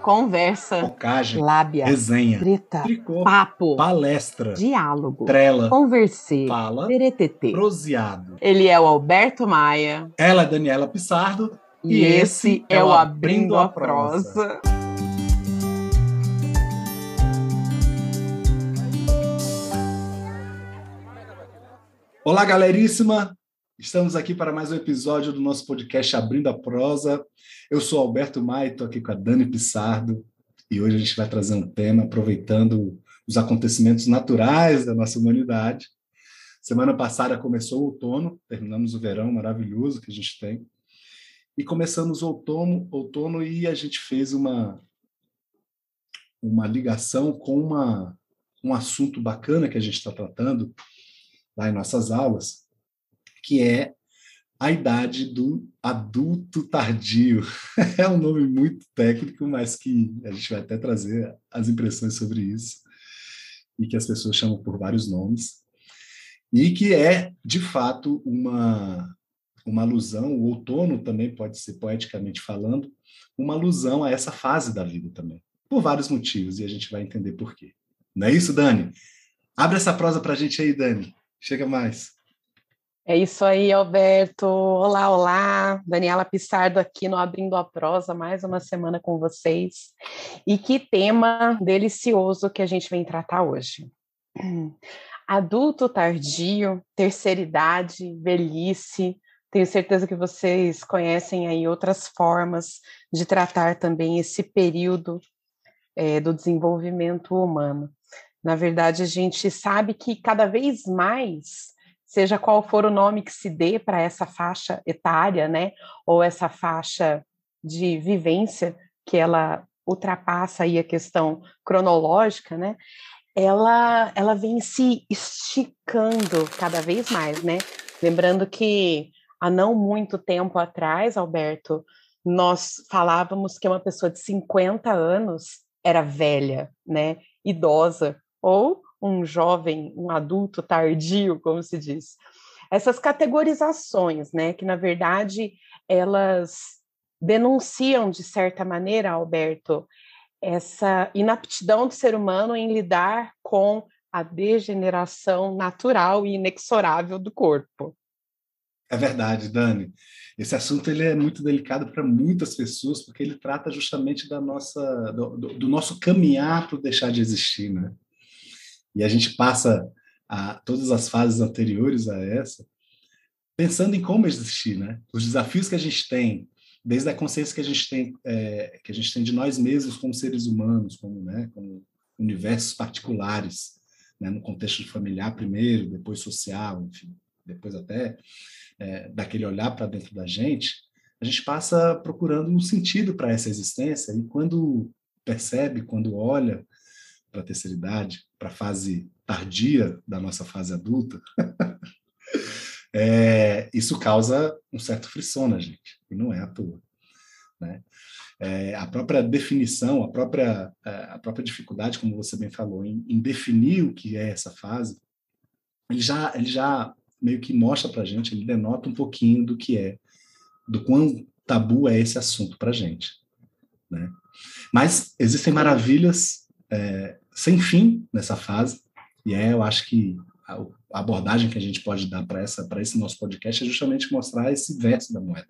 conversa, focagem, lábia, resenha, treta, tricô, papo, palestra, diálogo, trela, conversê, fala, teretetê. proseado. Ele é o Alberto Maia. Ela é Daniela Pissardo. E, E esse esse é o Abrindo a Prosa. Olá, galeríssima! Estamos aqui para mais um episódio do nosso podcast Abrindo a Prosa. Eu sou Alberto Maia, estou aqui com a Dani Pissardo e hoje a gente vai trazer um tema aproveitando os acontecimentos naturais da nossa humanidade. Semana passada começou o outono, terminamos o verão maravilhoso que a gente tem e começamos o outono, outono e a gente fez uma uma ligação com uma, um assunto bacana que a gente está tratando lá em nossas aulas, que é a idade do adulto tardio. É um nome muito técnico, mas que a gente vai até trazer as impressões sobre isso, e que as pessoas chamam por vários nomes, e que é, de fato, uma, uma alusão, o outono também pode ser, poeticamente falando, uma alusão a essa fase da vida também, por vários motivos, e a gente vai entender por quê. Não é isso, Dani? Abre essa prosa para a gente aí, Dani. Chega mais. É isso aí, Alberto. Olá, olá. Daniela Pissardo aqui no Abrindo a Prosa, mais uma semana com vocês. E que tema delicioso que a gente vem tratar hoje. Adulto tardio, terceira idade, velhice. Tenho certeza que vocês conhecem aí outras formas de tratar também esse período é, do desenvolvimento humano. Na verdade, a gente sabe que cada vez mais, seja qual for o nome que se dê para essa faixa etária, né, ou essa faixa de vivência que ela ultrapassa aí a questão cronológica, né, ela, ela vem se esticando cada vez mais, né? Lembrando que há não muito tempo atrás, Alberto, nós falávamos que uma pessoa de 50 anos era velha, né? Idosa, ou um jovem, um adulto tardio, como se diz. Essas categorizações, né, que na verdade elas denunciam de certa maneira, Alberto, essa inaptidão do ser humano em lidar com a degeneração natural e inexorável do corpo. É verdade, Dani. Esse assunto ele é muito delicado para muitas pessoas porque ele trata justamente da nossa do, do nosso caminhar para deixar de existir, né? E a gente passa a todas as fases anteriores a essa pensando em como existir, né? Os desafios que a gente tem, desde a consciência que a gente tem, é, que a gente tem de nós mesmos como seres humanos, como, né, como universos particulares, né, no contexto familiar primeiro, depois social, enfim, depois até é, daquele olhar para dentro da gente, a gente passa procurando um sentido para essa existência e quando percebe, quando olha para a terceira idade, para a fase tardia da nossa fase adulta, é, isso causa um certo frisson na gente, e não é à toa. Né? É, a própria definição, a própria, é, a própria dificuldade, como você bem falou, em, em definir o que é essa fase, ele já, ele já meio que mostra para gente, ele denota um pouquinho do que é, do quão tabu é esse assunto para gente. Né? Mas existem maravilhas é, sem fim nessa fase, e é, eu acho que a, abordagem que a gente pode dar para essa para esse nosso podcast é justamente mostrar esse verso da moeda,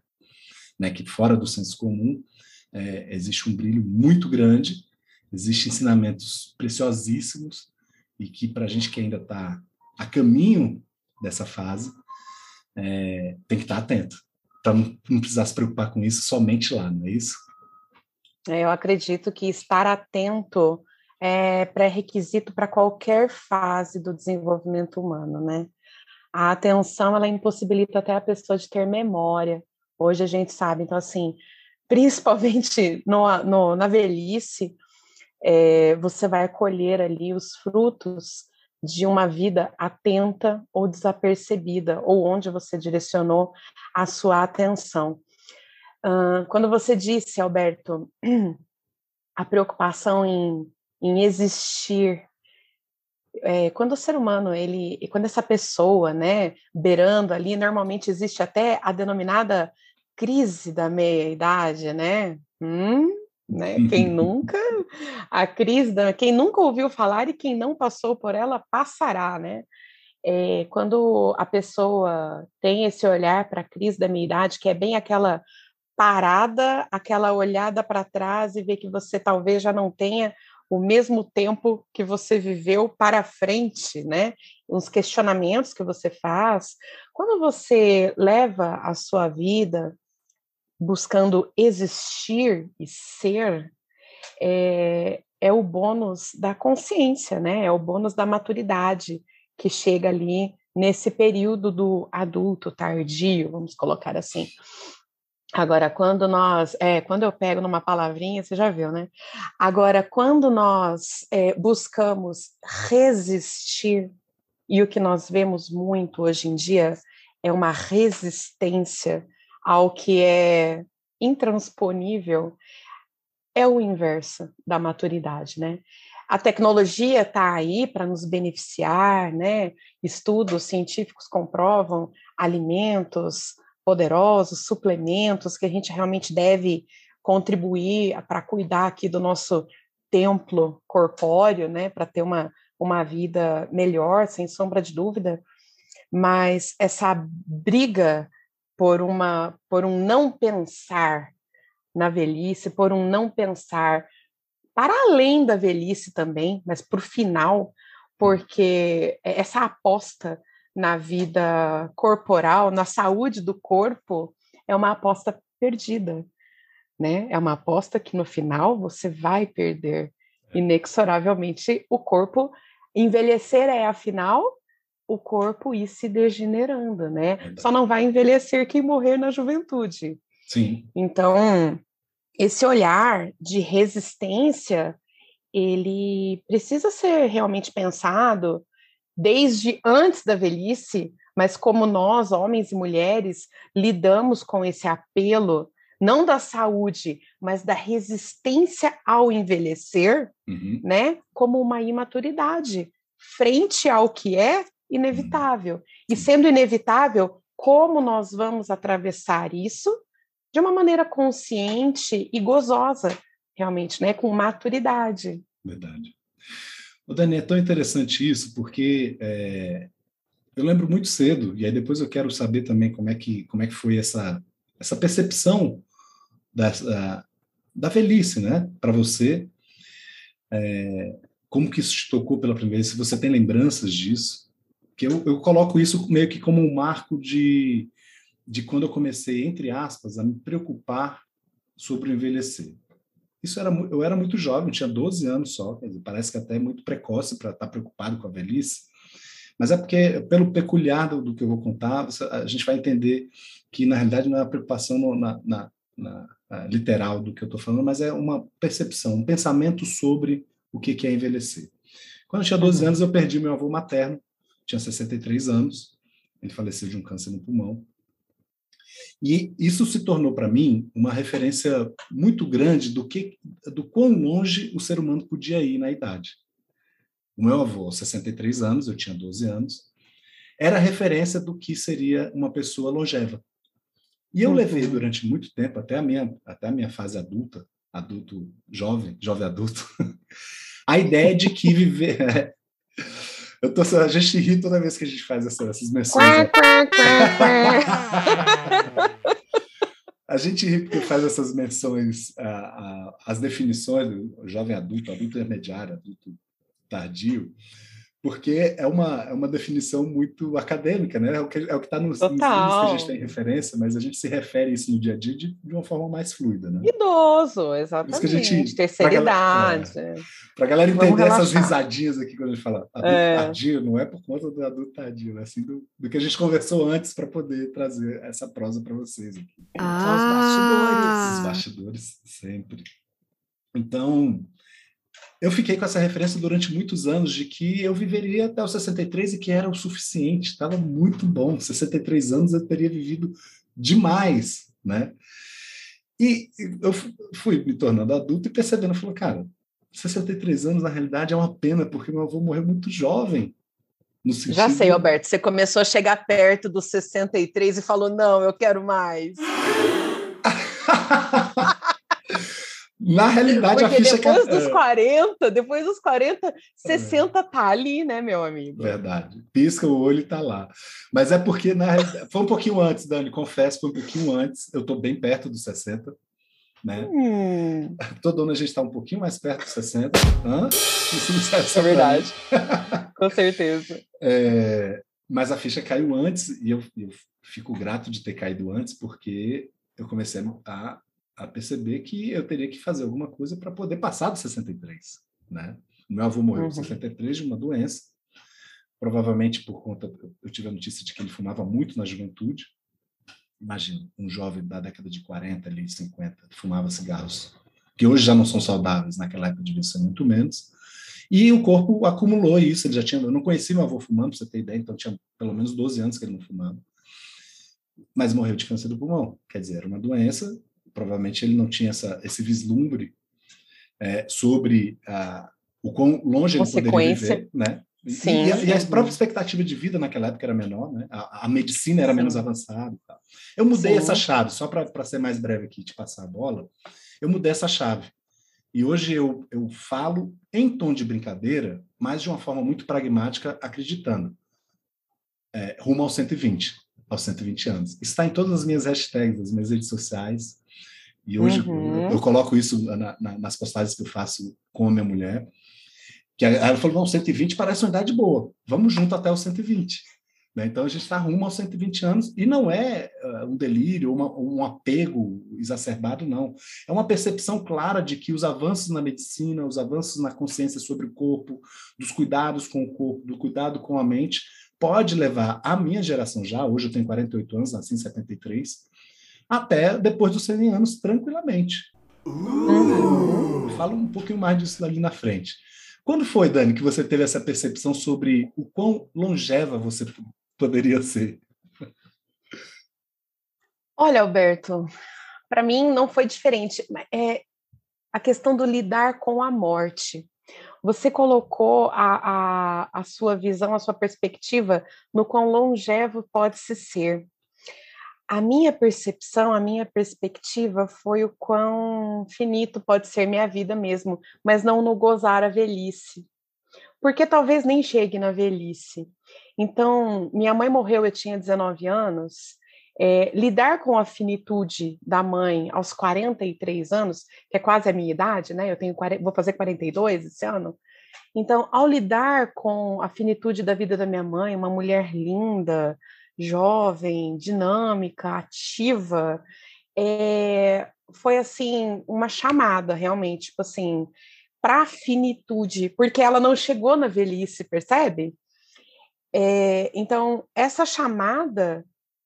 né, que fora do senso comum é, existe um brilho muito grande, existem ensinamentos preciosíssimos e que para a gente que ainda está a caminho dessa fase é, tem que estar tá atento para não, não precisar se preocupar com isso somente lá, não é isso? É, eu acredito que estar atento é pré-requisito para qualquer fase do desenvolvimento humano, né? A atenção, ela impossibilita até a pessoa de ter memória. Hoje a gente sabe, então, assim, principalmente no, no na velhice, é, você vai colher ali os frutos de uma vida atenta ou desapercebida, ou onde você direcionou a sua atenção. Uh, quando você disse, Alberto, a preocupação em em existir. É, quando o ser humano, ele, quando essa pessoa, né, beirando ali, normalmente existe até a denominada crise da meia-idade, né? Hum, né? Quem nunca, a crise, da, quem nunca ouviu falar e quem não passou por ela passará, né? É, quando a pessoa tem esse olhar para a crise da meia idade, que é bem aquela parada, aquela olhada para trás e ver que você talvez já não tenha o mesmo tempo que você viveu para frente, né? Uns questionamentos que você faz. Quando você leva a sua vida buscando existir e ser, é, é o bônus da consciência, né? É o bônus da maturidade que chega ali nesse período do adulto tardio, vamos colocar assim. Agora, quando nós, é, quando eu pego numa palavrinha, você já viu, né? Agora, quando nós é, buscamos resistir, e o que nós vemos muito hoje em dia é uma resistência ao que é intransponível, é o inverso da maturidade, né? A tecnologia está aí para nos beneficiar, né? Estudos científicos comprovam alimentos, poderosos, suplementos que a gente realmente deve contribuir para cuidar aqui do nosso templo corpóreo, né, para ter uma, uma vida melhor, sem sombra de dúvida, mas essa briga por uma por um não pensar na velhice, por um não pensar para além da velhice também, mas para o final, porque essa aposta na vida corporal, na saúde do corpo, é uma aposta perdida, né? É uma aposta que no final você vai perder é. inexoravelmente o corpo. Envelhecer é, afinal, o corpo ir se degenerando, né? Só não vai envelhecer quem morrer na juventude. Sim. Então, esse olhar de resistência, ele precisa ser realmente pensado desde antes da velhice, mas como nós, homens e mulheres, lidamos com esse apelo, não da saúde, mas da resistência ao envelhecer, uhum. né, como uma imaturidade, frente ao que é inevitável. Uhum. E sendo inevitável, como nós vamos atravessar isso de uma maneira consciente e gozosa, realmente, né, com maturidade. Verdade. O Dani, é tão interessante isso, porque é, eu lembro muito cedo, e aí depois eu quero saber também como é que, como é que foi essa, essa percepção da, da, velhice, né, para você. É, como que isso te tocou pela primeira vez? Se você tem lembranças disso? Que eu, eu coloco isso meio que como um marco de, de quando eu comecei, entre aspas, a me preocupar sobre o envelhecer. Isso era eu era muito jovem, tinha 12 anos só, dizer, parece que até é muito precoce para estar tá preocupado com a velhice. Mas é porque, pelo peculiar do, do, que eu vou contar, a gente vai entender que, na realidade, não é uma preocupação no, na, na, na, na, literal do que eu estou falando, mas é uma percepção, um pensamento sobre o que, que é envelhecer. Quando eu tinha 12 uhum. anos, eu perdi meu avô materno, tinha 63 anos, ele faleceu de um câncer no pulmão. E isso se tornou para mim uma referência muito grande do que do quão longe o ser humano podia ir na idade. O meu avô, 63 anos, eu tinha 12 anos, era referência do que seria uma pessoa longeva. E eu levei uhum. durante muito tempo, até a minha, até a minha fase adulta, adulto jovem, jovem adulto, a ideia de que viver. Eu tô, a gente ri toda vez que a gente faz essa, essas menções. a gente ri porque faz essas menções, as definições do jovem adulto, adulto intermediário, adulto tardio, porque é uma, é uma definição muito acadêmica, né? É o que é está nos, nos livros que a gente tem referência, mas a gente se refere isso no dia a dia de, de uma forma mais fluida, né? Idoso, exatamente. Gente, Terceira idade. Para a galera entender essas risadinhas aqui quando a gente fala adulto é. tardio, não é por conta do adulto tardio, é assim do, do que a gente conversou antes para poder trazer essa prosa para vocês aqui. Ah. Os bastidores. Os bastidores, sempre. Então, eu fiquei com essa referência durante muitos anos de que eu viveria até os 63 e que era o suficiente, estava muito bom. 63 anos eu teria vivido demais, né? E eu fui me tornando adulto e percebendo, falou, cara, 63 anos na realidade é uma pena porque meu avô morreu muito jovem. Sentido... Já sei, Alberto, você começou a chegar perto dos 63 e falou, não, eu quero mais. Na realidade, Porque a ficha depois cai... dos 40, depois dos 40, 60 é. tá ali, né, meu amigo? Verdade. Pisca o olho e tá lá. Mas é porque na foi um pouquinho antes, Dani, confesso, foi um pouquinho antes. Eu estou bem perto dos 60. Né? Hum. Todo ano a gente está um pouquinho mais perto dos 60. Hã? Isso é verdade. Com certeza. É, mas a ficha caiu antes e eu, eu fico grato de ter caído antes, porque eu comecei a a perceber que eu teria que fazer alguma coisa para poder passar dos 63, né? Meu avô morreu com uhum. 63 de uma doença, provavelmente por conta eu tive a notícia de que ele fumava muito na juventude. Imagina, um jovem da década de 40 ali, 50, fumava cigarros que hoje já não são saudáveis, naquela época devia ser muito menos. E o corpo acumulou isso, ele já tinha, eu não conhecia meu avô fumando, para você ter ideia, então tinha pelo menos 12 anos que ele não fumava. Mas morreu de câncer do pulmão, quer dizer, era uma doença provavelmente ele não tinha essa, esse vislumbre é, sobre a, o quão longe ele poderia viver, né? Sim, e, a, e, a, própria expectativa de vida naquela época era menor, né? A, a medicina era sim. menos avançada. Eu mudei sim. essa chave, só para ser mais breve aqui, te passar a bola, eu mudei essa chave. E hoje eu, eu falo em tom de brincadeira, mas de uma forma muito pragmática, acreditando. É, rumo aos 120, aos 120 anos. Está em todas as minhas hashtags, as minhas redes sociais. E hoje uhum. eu, eu, coloco isso na, na, nas postagens que eu faço com a minha mulher. Que ela falou: não, 120 parece uma idade boa, vamos junto até os 120. Né? Então a gente está rumo aos 120 anos e não é uh, um delírio, uma, um apego exacerbado, não. É uma percepção clara de que os avanços na medicina, os avanços na consciência sobre o corpo, dos cuidados com o corpo, do cuidado com a mente, pode levar a minha geração já, hoje eu tenho 48 anos, nasci em 73, até depois dos 100 anos, tranquilamente. Uh! Fala um pouquinho mais disso ali na frente. Quando foi, Dani, que você teve essa percepção sobre o quão longeva você poderia ser? Olha, Alberto, para mim não foi diferente. É a questão do lidar com a morte. Você colocou a, a, a sua visão, a sua perspectiva no quão longevo pode se ser a minha percepção, a minha perspectiva foi o quão finito pode ser minha vida mesmo, mas não no gozar a velhice. Porque talvez nem chegue na velhice. Então, minha mãe morreu, eu tinha 19 anos. É, lidar com a finitude da mãe aos 43 anos, que é quase a minha idade, né? Eu tenho 40, vou fazer 42 esse ano. Então, ao lidar com a finitude da vida da minha mãe, uma mulher linda, jovem, dinâmica, ativa, é, foi assim uma chamada realmente, tipo assim, para a finitude, porque ela não chegou na velhice, percebe? É, então, essa chamada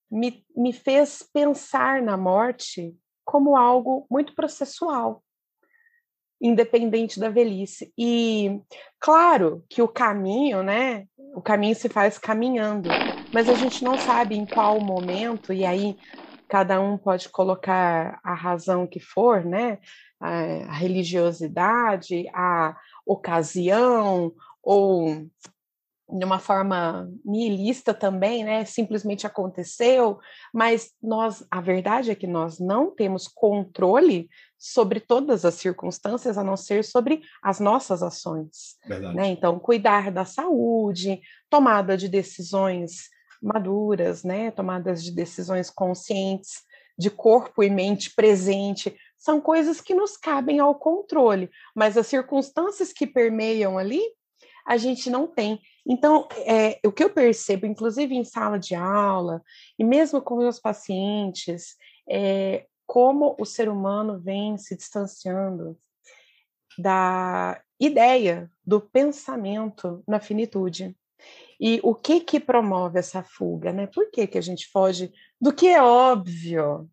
me, me fez pensar na morte como algo muito processual, independente da velhice. E claro que o caminho, né? O caminho se faz caminhando mas a gente não sabe em qual momento, e aí cada um pode colocar a razão que for, né? A religiosidade, a ocasião, ou de uma forma nihilista também, né? Simplesmente aconteceu, mas nós, a verdade é que nós não temos controle sobre todas as circunstâncias, a não ser sobre as nossas ações. Né? Então, cuidar da saúde, tomada de decisões maduras, né, tomadas de decisões conscientes, de corpo e mente presente, são coisas que nos cabem ao controle, mas as circunstâncias que permeiam ali, a gente não tem. Então, é, o que eu percebo, inclusive em sala de aula, e mesmo com meus pacientes, é como o ser humano vem se distanciando da ideia do pensamento na finitude. E o que que promove essa fuga, né? Por que, que a gente foge do que é óbvio?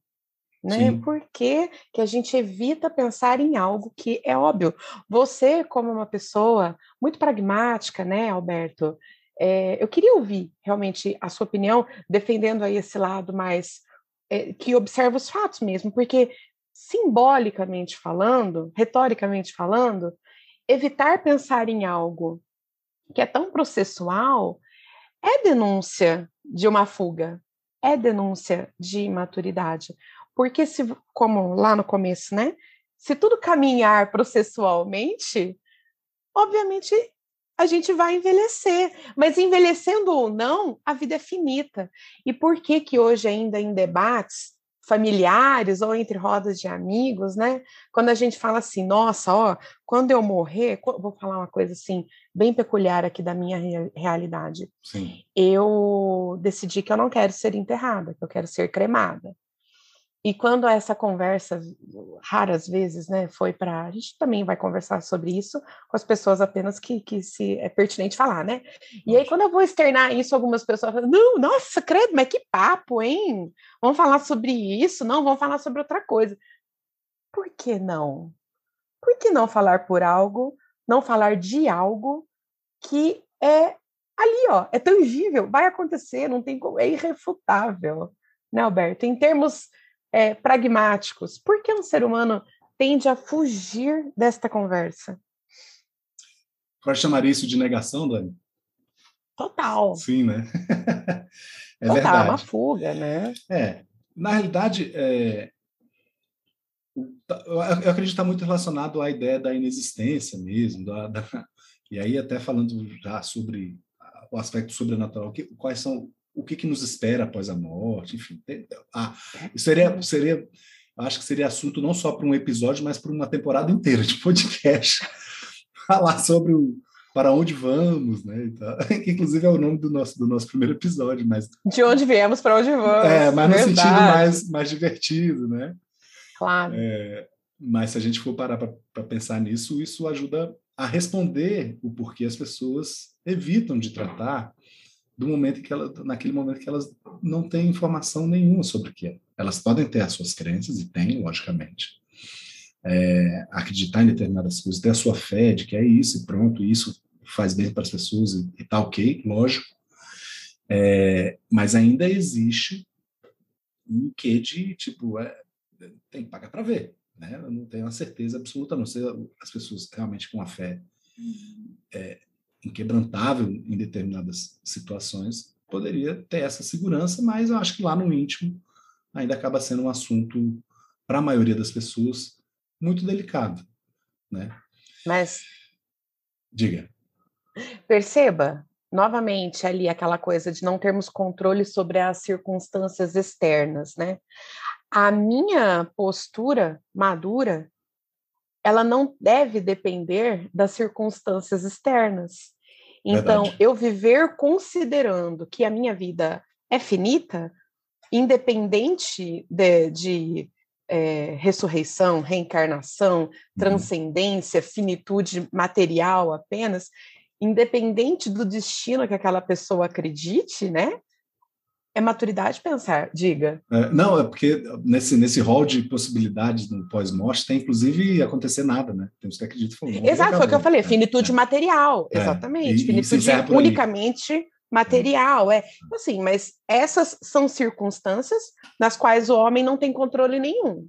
Né? Por que, que a gente evita pensar em algo que é óbvio? Você, como uma pessoa muito pragmática, né, Alberto? É, eu queria ouvir realmente a sua opinião, defendendo aí esse lado mais é, que observa os fatos mesmo, porque simbolicamente falando, retoricamente falando, evitar pensar em algo que é tão processual, é denúncia de uma fuga, é denúncia de imaturidade. Porque se, como lá no começo, né? se tudo caminhar processualmente, obviamente a gente vai envelhecer. Mas envelhecendo ou não, a vida é finita. E por que que hoje ainda em debates familiares ou entre rodas de amigos, né? Quando a gente fala assim, nossa, ó, quando eu morrer, vou falar uma coisa assim, bem peculiar aqui da minha realidade. Sim. Eu decidi que eu não quero ser enterrada, que eu quero ser cremada. E quando essa conversa, raras vezes, né, foi para. A gente também vai conversar sobre isso com as pessoas apenas que, que se é pertinente falar, né? E aí, quando eu vou externar isso, algumas pessoas falam: não, nossa, credo, mas que papo, hein? Vamos falar sobre isso? Não, vamos falar sobre outra coisa. Por que não? Por que não falar por algo, não falar de algo que é ali, ó, é tangível, vai acontecer, não tem como, é irrefutável, né, Alberto? Em termos é, pragmáticos. Por que um ser humano tende a fugir desta conversa? Pode chamar isso de negação, Dani? Total. Sim, né? é Total, verdade. uma fuga, né? É. Na realidade, é... eu acredito que está muito relacionado à ideia da inexistência mesmo, da, da... e aí até falando já sobre o aspecto sobrenatural, que, quais são o que, que nos espera após a morte, enfim. Ah, seria, seria, acho que seria assunto não só para um episódio, mas para uma temporada inteira de podcast. Falar sobre o para onde vamos, né? Que inclusive é o nome do nosso, do nosso primeiro episódio, mas de onde viemos para onde vamos. É, mas no Verdade. sentido mais, mais divertido, né? Claro. É, mas se a gente for parar para pensar nisso, isso ajuda a responder o porquê as pessoas evitam de tratar do momento que ela, naquele momento que elas não têm informação nenhuma sobre o que é. Elas podem ter as suas crenças e têm, logicamente. É, acreditar em determinadas coisas, ter a sua fé de que é isso e pronto, isso faz bem para as pessoas e, e tá ok, lógico. É, mas ainda existe um quê de tipo, é, tem que pagar para ver, né? Eu não tenho a certeza absoluta, não sei as pessoas realmente com a fé é, inquebrantável em determinadas situações, poderia ter essa segurança, mas eu acho que lá no íntimo ainda acaba sendo um assunto, para a maioria das pessoas, muito delicado. Né? Mas. Diga. Perceba, novamente, ali aquela coisa de não termos controle sobre as circunstâncias externas, né? A minha postura madura ela não deve depender das circunstâncias externas. Então, Verdade. eu viver considerando que a minha vida é finita, independente de, de é, ressurreição, reencarnação, uhum. transcendência, finitude material apenas, independente do destino que aquela pessoa acredite, né? É maturidade pensar, diga. É, não, é porque nesse, nesse rol de possibilidades no pós-morte tem inclusive acontecer nada, né? Temos que acreditar. Exato, foi o que eu falei, é, finitude é. material, é, exatamente. E, finitude e unicamente material, é. Assim, mas essas são circunstâncias nas quais o homem não tem controle nenhum.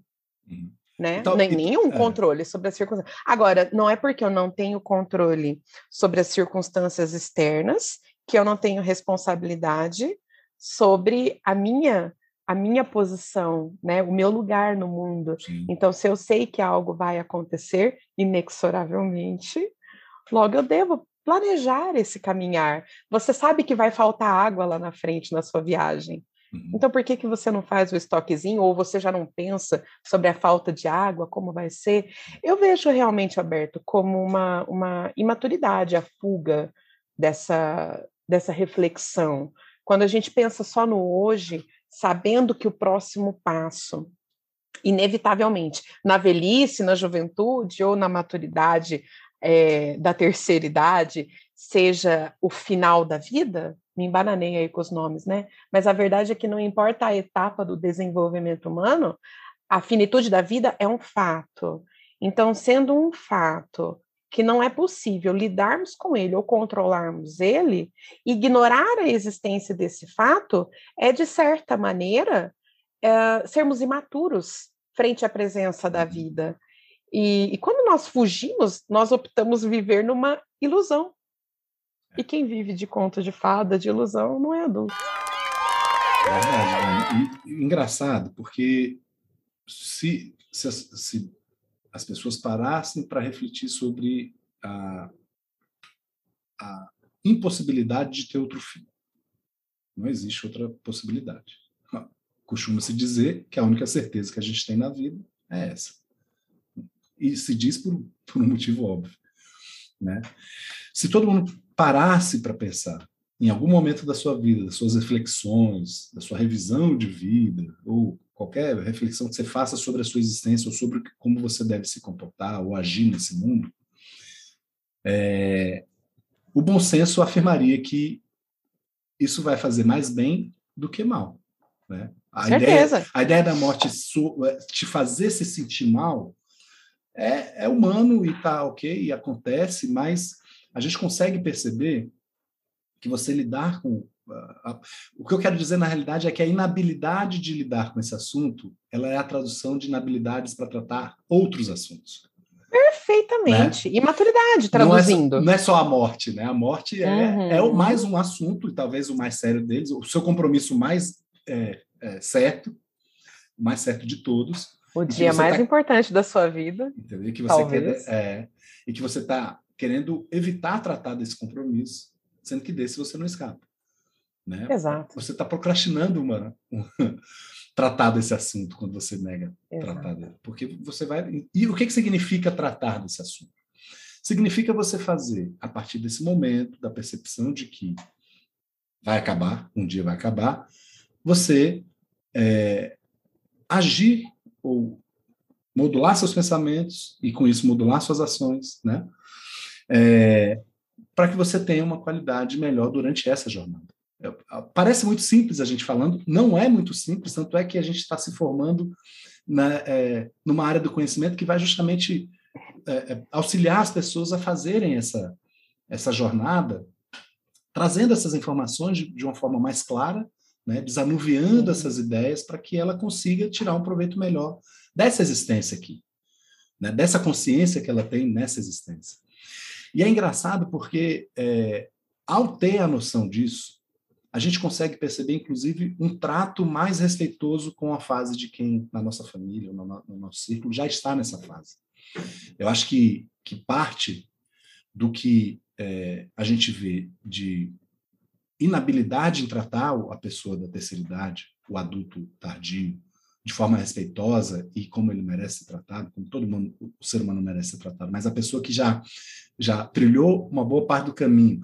Uhum. Né? Então, Nem, nenhum é. controle sobre as circunstâncias. Agora, não é porque eu não tenho controle sobre as circunstâncias externas que eu não tenho responsabilidade sobre a minha a minha posição, né, o meu lugar no mundo. Sim. Então, se eu sei que algo vai acontecer inexoravelmente, logo eu devo planejar esse caminhar. Você sabe que vai faltar água lá na frente na sua viagem. Uhum. Então, por que, que você não faz o estoquezinho ou você já não pensa sobre a falta de água, como vai ser? Eu vejo realmente, Alberto, como uma, uma imaturidade, a fuga dessa, dessa reflexão. Quando a gente pensa só no hoje, sabendo que o próximo passo, inevitavelmente, na velhice, na juventude ou na maturidade é, da terceira idade, seja o final da vida, me embananei aí com os nomes, né? Mas a verdade é que não importa a etapa do desenvolvimento humano, a finitude da vida é um fato. Então, sendo um fato que não é possível lidarmos com ele ou controlarmos ele, ignorar a existência desse fato é, de certa maneira, é, sermos imaturos frente à presença da vida. E, e, quando nós fugimos, nós optamos viver numa ilusão. E quem vive de conto de fada, de ilusão, não é adulto. É, é, é, engraçado, porque se, se, se as pessoas parassem para refletir sobre a, a impossibilidade de ter outro filho. Não existe outra possibilidade. Costuma-se dizer que a única certeza que a gente tem na vida é essa. E se diz por, por um motivo óbvio. Né? Se todo mundo parasse para pensar em algum momento da sua vida, das suas reflexões, da sua revisão de vida, ou qualquer reflexão que você faça sobre a sua existência ou sobre como você deve se comportar ou agir nesse mundo, é, o bom senso afirmaria que isso vai fazer mais bem do que mal. Né? A, Certeza. ideia, a ideia da morte te fazer se sentir mal é, é humano e tá ok, e acontece, mas a gente consegue perceber que você lidar com o que eu quero dizer na realidade é que a inabilidade de lidar com esse assunto, ela é a tradução de inabilidades para tratar outros assuntos. Perfeitamente. Né? E maturidade, traduzindo. Não é, não é, só a morte, né? A morte é, uhum. é o mais um assunto, e talvez o mais sério deles, o seu compromisso mais é, é, certo, o mais certo de todos. O dia mais tá, importante da sua vida. Entendeu? Que você quer, é, e que você está querendo evitar tratar desse compromisso, sendo que desse você não escapa. Né? Exato. Você está procrastinando uma, um, tratar desse assunto quando você nega Exato. tratar dele. Porque você vai. E o que, que significa tratar desse assunto? Significa você fazer, a partir desse momento, da percepção de que vai acabar, um dia vai acabar, você é, agir ou modular seus pensamentos e, com isso, modular suas ações, né? É, para que você tenha uma qualidade melhor durante essa jornada. Parece muito simples a gente falando, não é muito simples, tanto é que a gente está se formando na, é, numa área do conhecimento que vai justamente é, é, auxiliar as pessoas a fazerem essa, essa jornada, trazendo essas informações de, de uma forma mais clara, né, desanuviando essas ideias para que ela consiga tirar um proveito melhor dessa existência aqui, né, dessa consciência que ela tem nessa existência. E é engraçado porque, é, ao ter a noção disso, a gente consegue perceber, inclusive, um trato mais respeitoso com a fase de quem, na nossa família, no, no nosso círculo, já está nessa fase. Eu acho que, que parte do que é, a gente vê de inabilidade em tratar a pessoa da terceira idade, o adulto tardio, de forma respeitosa e como ele merece ser tratado, como todo mundo, o ser humano merece ser tratado, mas a pessoa que já já trilhou uma boa parte do caminho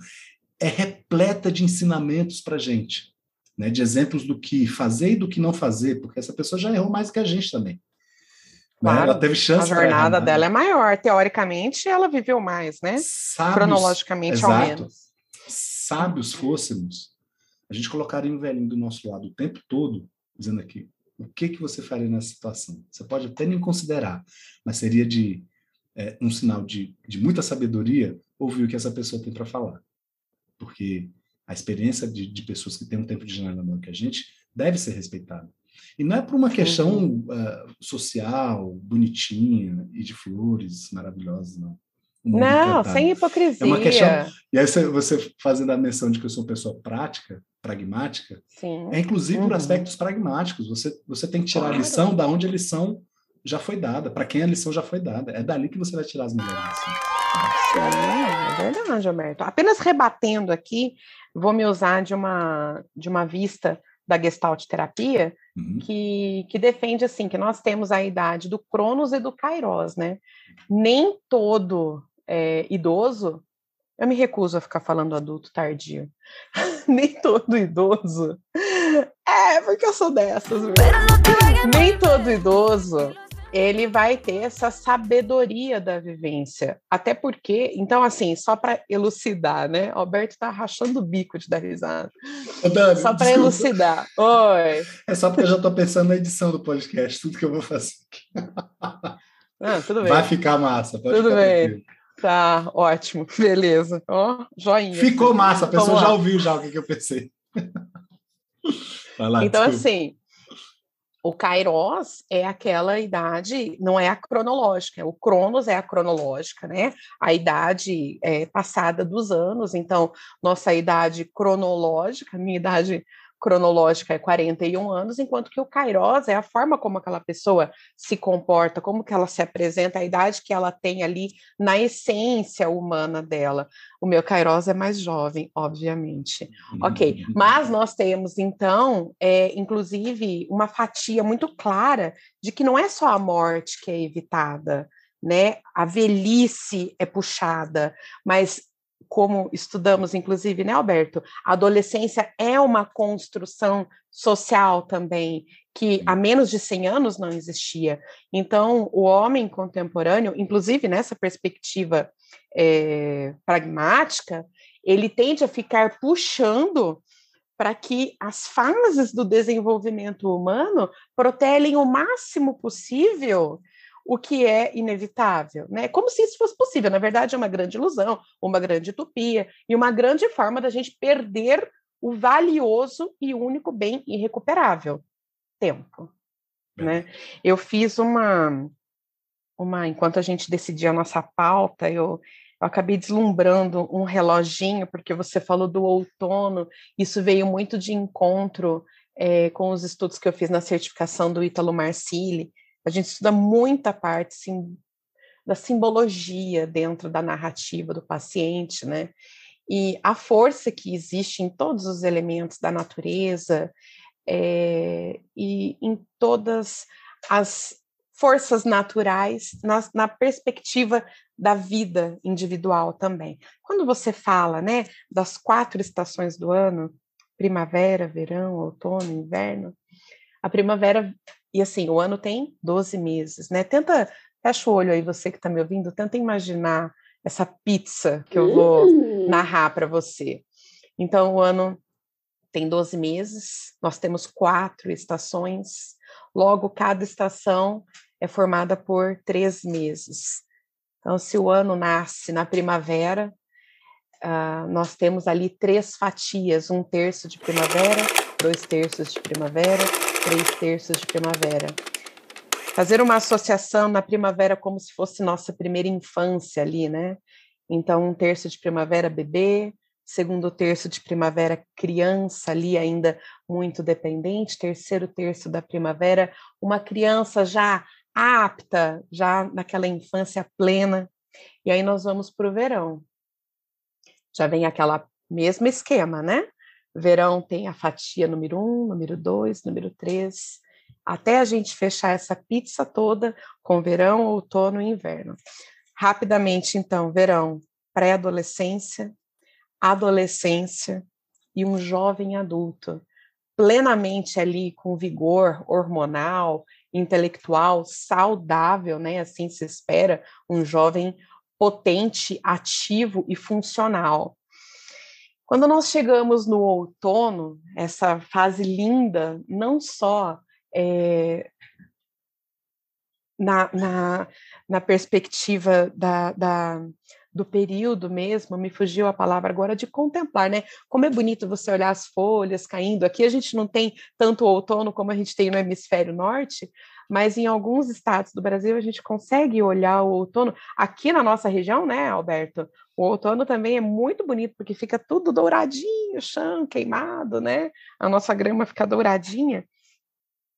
é repleta de ensinamentos para a gente, né? de exemplos do que fazer e do que não fazer, porque essa pessoa já errou mais que a gente também. Né? Claro, ela teve chance. A jornada errar, dela né? é maior. Teoricamente, ela viveu mais, né? Sábios, Cronologicamente, exato, ao menos. Sábios fôssemos, a gente colocaria um velhinho do nosso lado o tempo todo, dizendo aqui, o que, que você faria nessa situação? Você pode até nem considerar, mas seria de é, um sinal de, de muita sabedoria ouvir o que essa pessoa tem para falar porque a experiência de, de, pessoas que têm um tempo de jornada maior que a gente deve ser respeitada. E não é por uma questão uh, social, bonitinha e de flores maravilhosas, não. Não, sem hipocrisia. É uma questão. E aí você fazendo a menção de que eu sou uma pessoa prática, pragmática, Sim. é inclusive uhum. por aspectos pragmáticos. Você, você tem que tirar claro. a lição da onde a lição já foi dada, para quem a lição já foi dada. É dali que você vai tirar as melhores lições. Sim, é verdade, Alberto. Apenas rebatendo aqui, vou me usar de uma, de uma vista da Gestalt terapia, uhum. que, que defende assim que nós temos a idade do Cronos e do Kairos, né? Nem todo é, idoso, eu me recuso a ficar falando adulto tardio, nem todo idoso, é porque eu sou dessas, nem todo idoso ele vai ter essa sabedoria da vivência. Até porque, então, assim, só para elucidar, né? Alberto está rachando o bico de dar risada. Ô, só para elucidar. Oi. É só porque eu já estou pensando na edição do podcast, tudo que eu vou fazer aqui. Ah, tudo bem. Vai ficar massa. tudo bem. Tranquilo. Tá, ótimo, beleza. Ó, oh, joinha. Ficou massa, a pessoa já ouviu já o que, que eu pensei. Lá, então, desculpa. assim, o Kairos é aquela idade, não é a cronológica, o Cronos é a cronológica, né? A idade é, passada dos anos, então, nossa idade cronológica, minha idade cronológica é 41 anos, enquanto que o Kairos é a forma como aquela pessoa se comporta, como que ela se apresenta, a idade que ela tem ali na essência humana dela. O meu Kairos é mais jovem, obviamente. Ok, uhum. mas nós temos, então, é, inclusive, uma fatia muito clara de que não é só a morte que é evitada, né? A velhice é puxada, mas como estudamos, inclusive, né, Alberto? A adolescência é uma construção social também, que há menos de 100 anos não existia. Então, o homem contemporâneo, inclusive nessa perspectiva é, pragmática, ele tende a ficar puxando para que as fases do desenvolvimento humano protelem o máximo possível o que é inevitável, né? Como se isso fosse possível. Na verdade, é uma grande ilusão, uma grande utopia e uma grande forma da gente perder o valioso e único bem irrecuperável, tempo. Né? Eu fiz uma, uma, enquanto a gente decidia a nossa pauta, eu, eu acabei deslumbrando um reloginho, porque você falou do outono, isso veio muito de encontro é, com os estudos que eu fiz na certificação do Ítalo Marcilli, a gente estuda muita parte sim, da simbologia dentro da narrativa do paciente, né? E a força que existe em todos os elementos da natureza é, e em todas as forças naturais na, na, perspectiva da vida individual também. Quando você fala, né, das quatro estações do ano, primavera, verão, outono, inverno, a primavera e assim, o ano tem 12 meses, né? Tenta, fecha o olho aí, você que está me ouvindo, tenta imaginar essa pizza que eu vou uhum. narrar para você. Então, o ano tem 12 meses, nós temos quatro estações, logo, cada estação é formada por três meses. Então, se o ano nasce na primavera, uh, nós temos ali três fatias: um terço de primavera, dois terços de primavera, três terços de primavera. Fazer uma associação na primavera como se fosse nossa primeira infância ali, né? Então, um terço de primavera, bebê, segundo terço de primavera, criança ali ainda muito dependente, terceiro terço da primavera, uma criança já apta, já naquela infância plena. E aí nós vamos para o verão. Já vem aquela mesmo esquema, né? Verão tem a fatia número um, número dois, número três, até a gente fechar essa pizza toda com verão, outono e inverno. Rapidamente, então, verão, pré-adolescência, adolescência e um jovem adulto, plenamente ali com vigor hormonal, intelectual, saudável, né? Assim se espera, um jovem potente, ativo e funcional. Quando nós chegamos no outono, essa fase linda, não só é, na, na, na, perspectiva da, da, do período mesmo, me fugiu a palavra agora de contemplar, né? Como é bonito você olhar as folhas caindo. Aqui a gente não tem tanto outono como a gente tem no hemisfério norte, mas em alguns estados do Brasil a gente consegue olhar o outono. Aqui na nossa região, né, Alberto? O outono também é muito bonito, porque fica tudo douradinho, chão queimado, né? A nossa grama fica douradinha.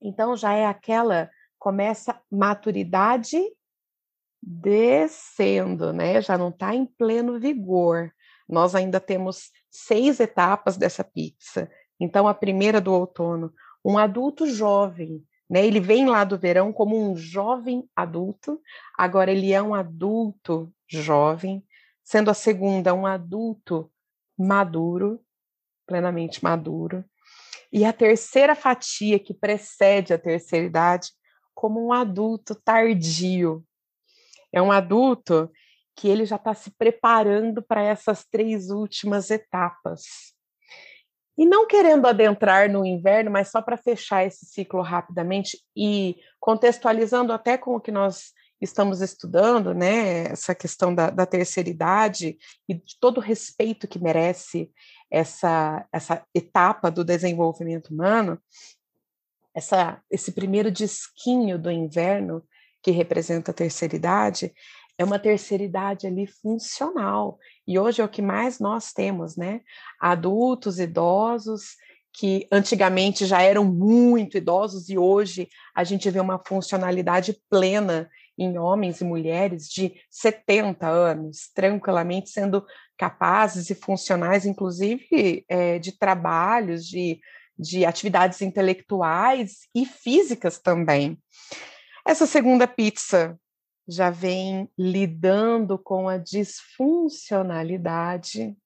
Então já é aquela, começa maturidade descendo, né? Já não está em pleno vigor. Nós ainda temos seis etapas dessa pizza. Então, a primeira do outono, um adulto jovem, né? Ele vem lá do verão como um jovem adulto, agora ele é um adulto jovem, sendo a segunda um adulto maduro, plenamente maduro, e a terceira fatia que precede a terceira idade como um adulto tardio. É um adulto que ele já está se preparando para essas três últimas etapas. E não querendo adentrar no inverno, mas só para fechar esse ciclo rapidamente e contextualizando até com o que nós estamos estudando, né, essa questão da, da terceira idade e de todo o respeito que merece essa, essa etapa do desenvolvimento humano, essa, esse primeiro disquinho do inverno, que representa a terceira idade, é uma terceira idade ali funcional. E hoje é o que mais nós temos, né? Adultos, idosos que antigamente já eram muito idosos e hoje a gente vê uma funcionalidade plena em homens e mulheres de 70 anos, tranquilamente sendo capazes e funcionais, inclusive é, de trabalhos, de, de atividades intelectuais e físicas também. Essa segunda pizza já vem lidando com a disfuncionalidade.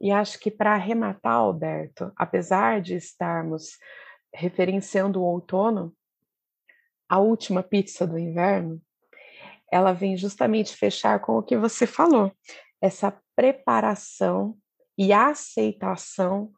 E acho que para arrematar, Alberto, apesar de estarmos referenciando o outono, a última pizza do inverno, ela vem justamente fechar com o que você falou, essa preparação e aceitação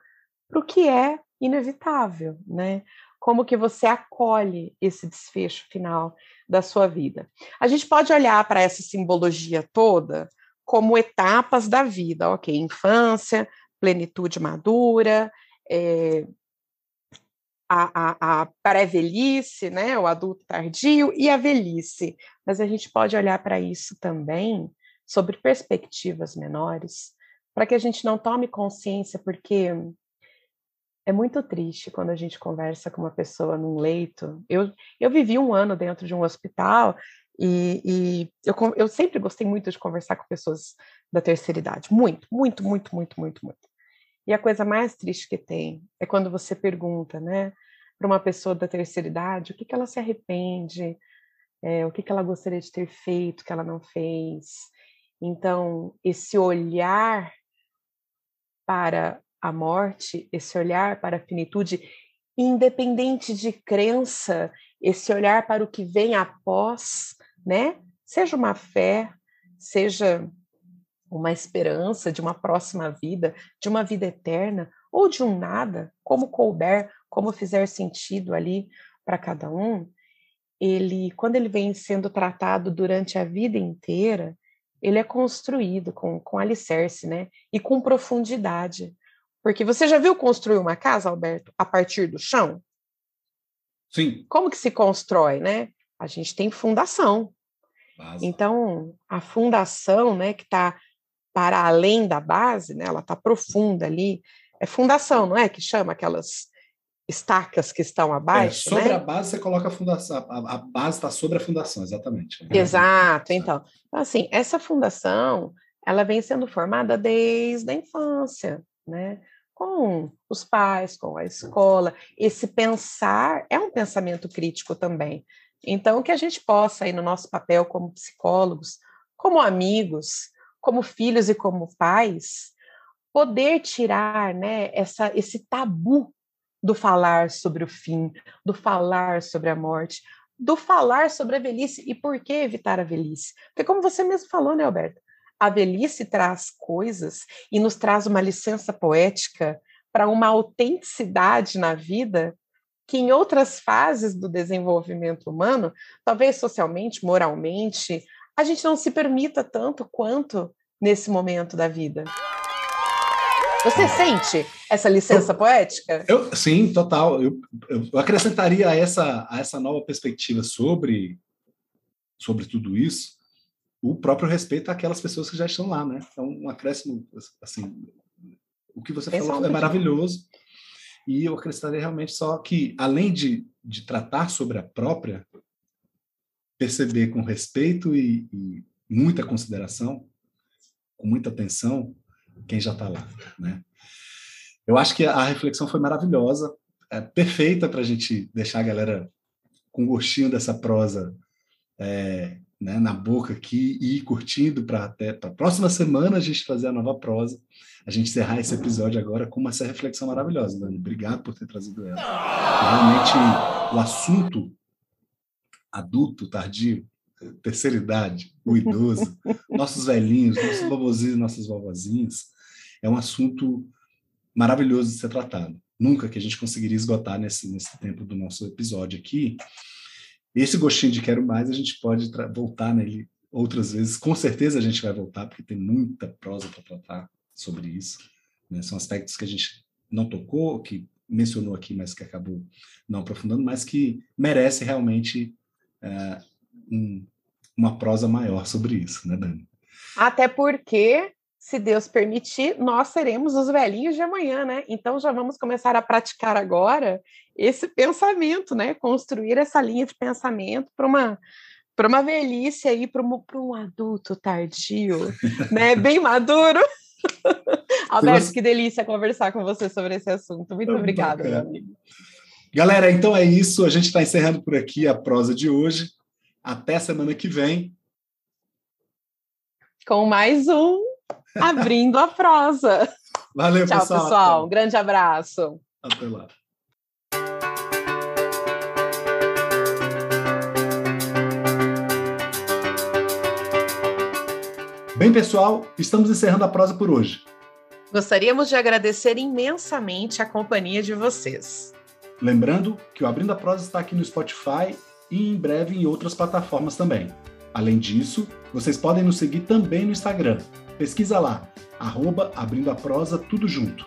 para o que é inevitável, né? Como que você acolhe esse desfecho final da sua vida? A gente pode olhar para essa simbologia toda como etapas da vida, ok? Infância, plenitude madura, é, a, a, a pré-velhice, né, o adulto tardio e a velhice. Mas a gente pode olhar para isso também sobre perspectivas menores, para que a gente não tome consciência, porque é muito triste quando a gente conversa com uma pessoa num leito. Eu, eu vivi um ano dentro de um hospital e, e eu, eu sempre gostei muito de conversar com pessoas da terceira idade. Muito, muito, muito, muito, muito, muito. E a coisa mais triste que tem é quando você pergunta, né, para uma pessoa da terceira idade o que, que ela se arrepende, é, o que, que ela gostaria de ter feito que ela não fez. Então, esse olhar para a morte, esse olhar para a finitude, independente de crença, esse olhar para o que vem após, né? Seja uma fé, seja uma esperança de uma próxima vida, de uma vida eterna, ou de um nada, como couber, como fizer sentido ali para cada um, ele, quando ele vem sendo tratado durante a vida inteira, ele é construído com, com alicerce, né? E com profundidade. Porque você já viu construir uma casa, Alberto, a partir do chão? Sim. Como que se constrói, né? A gente tem fundação. Base. Então, a fundação, né, que está para além da base, né, ela está profunda ali. É fundação, não é? Que chama aquelas estacas que estão é, abaixo. É, sobre né? a base você coloca a fundação, a, a base está sobre a fundação, exatamente. Exato, então. então. Assim, essa fundação ela vem sendo formada desde a infância, né? Com os pais, com a escola. Esse pensar é um pensamento crítico também. Então, que a gente possa, aí, no nosso papel como psicólogos, como amigos, como filhos e como pais, poder tirar né, essa, esse tabu do falar sobre o fim, do falar sobre a morte, do falar sobre a velhice e por que evitar a velhice. Porque, como você mesmo falou, né, Alberto? A velhice traz coisas e nos traz uma licença poética para uma autenticidade na vida que em outras fases do desenvolvimento humano, talvez socialmente, moralmente, a gente não se permita tanto quanto nesse momento da vida. Você sente essa licença eu, poética? Eu, sim, total. Eu, eu, acrescentaria a essa, a essa nova perspectiva sobre, sobre tudo isso o próprio respeito àquelas pessoas que já estão lá, né? Então, um acréscimo, assim, o que você Pensa falou é maravilhoso. E eu acrescentaria realmente só que, além de, de tratar sobre a própria, perceber com respeito e, e muita consideração, com muita atenção, quem já está lá, né? Eu acho que a reflexão foi maravilhosa, é perfeita para a gente deixar a galera com gostinho dessa prosa é, né, na boca aqui e ir curtindo para até para a próxima semana a gente fazer a nova prosa, a gente encerrar esse episódio agora com essa reflexão maravilhosa, Dani. Obrigado por ter trazido ela. Realmente o assunto adulto tardio terceira idade, o idoso, nossos velhinhos, nossos vovozinhos, nossas vovozinhas, é um assunto maravilhoso de ser tratado. Nunca que a gente conseguiria esgotar nesse, nesse tempo do nosso episódio aqui. Esse gostinho de quero mais, a gente pode voltar nele outras vezes. Com certeza a gente vai voltar, porque tem muita prosa para tratar sobre isso. Né? São aspectos que a gente não tocou, que mencionou aqui, mas que acabou não aprofundando, mas que merece realmente é, um, uma prosa maior sobre isso, né, Dani? Até porque se Deus permitir, nós seremos os velhinhos de amanhã, né? Então já vamos começar a praticar agora esse pensamento, né? Construir essa linha de pensamento para uma para uma velhice aí, para um, adulto tardio, né? Bem maduro. Alberto, que delícia conversar com você sobre esse assunto. Muito obrigada, meu amigo. Galera, então é isso. A gente está encerrando por aqui a prosa de hoje. Até semana que vem. Com mais um Abrindo a Prosa. Valeu, Tchau, pessoal. pessoal. Um grande abraço. Até lá. Bem, pessoal, estamos encerrando a prosa por hoje. Gostaríamos de agradecer imensamente a companhia de vocês. Lembrando que o Abrindo a Prosa está aqui no Spotify e em breve em outras plataformas também. Além disso, vocês podem nos seguir também no Instagram. Pesquisa lá, arroba Abrindo a Prosa, tudo junto.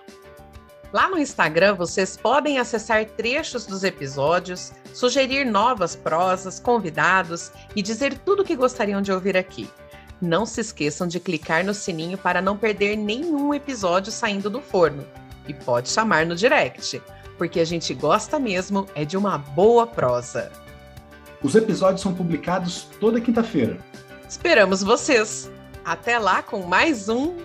Lá no Instagram vocês podem acessar trechos dos episódios, sugerir novas prosas, convidados e dizer tudo o que gostariam de ouvir aqui. Não se esqueçam de clicar no sininho para não perder nenhum episódio saindo do forno. E pode chamar no direct, porque a gente gosta mesmo é de uma boa prosa. Os episódios são publicados toda quinta-feira. Esperamos vocês! Até lá com mais um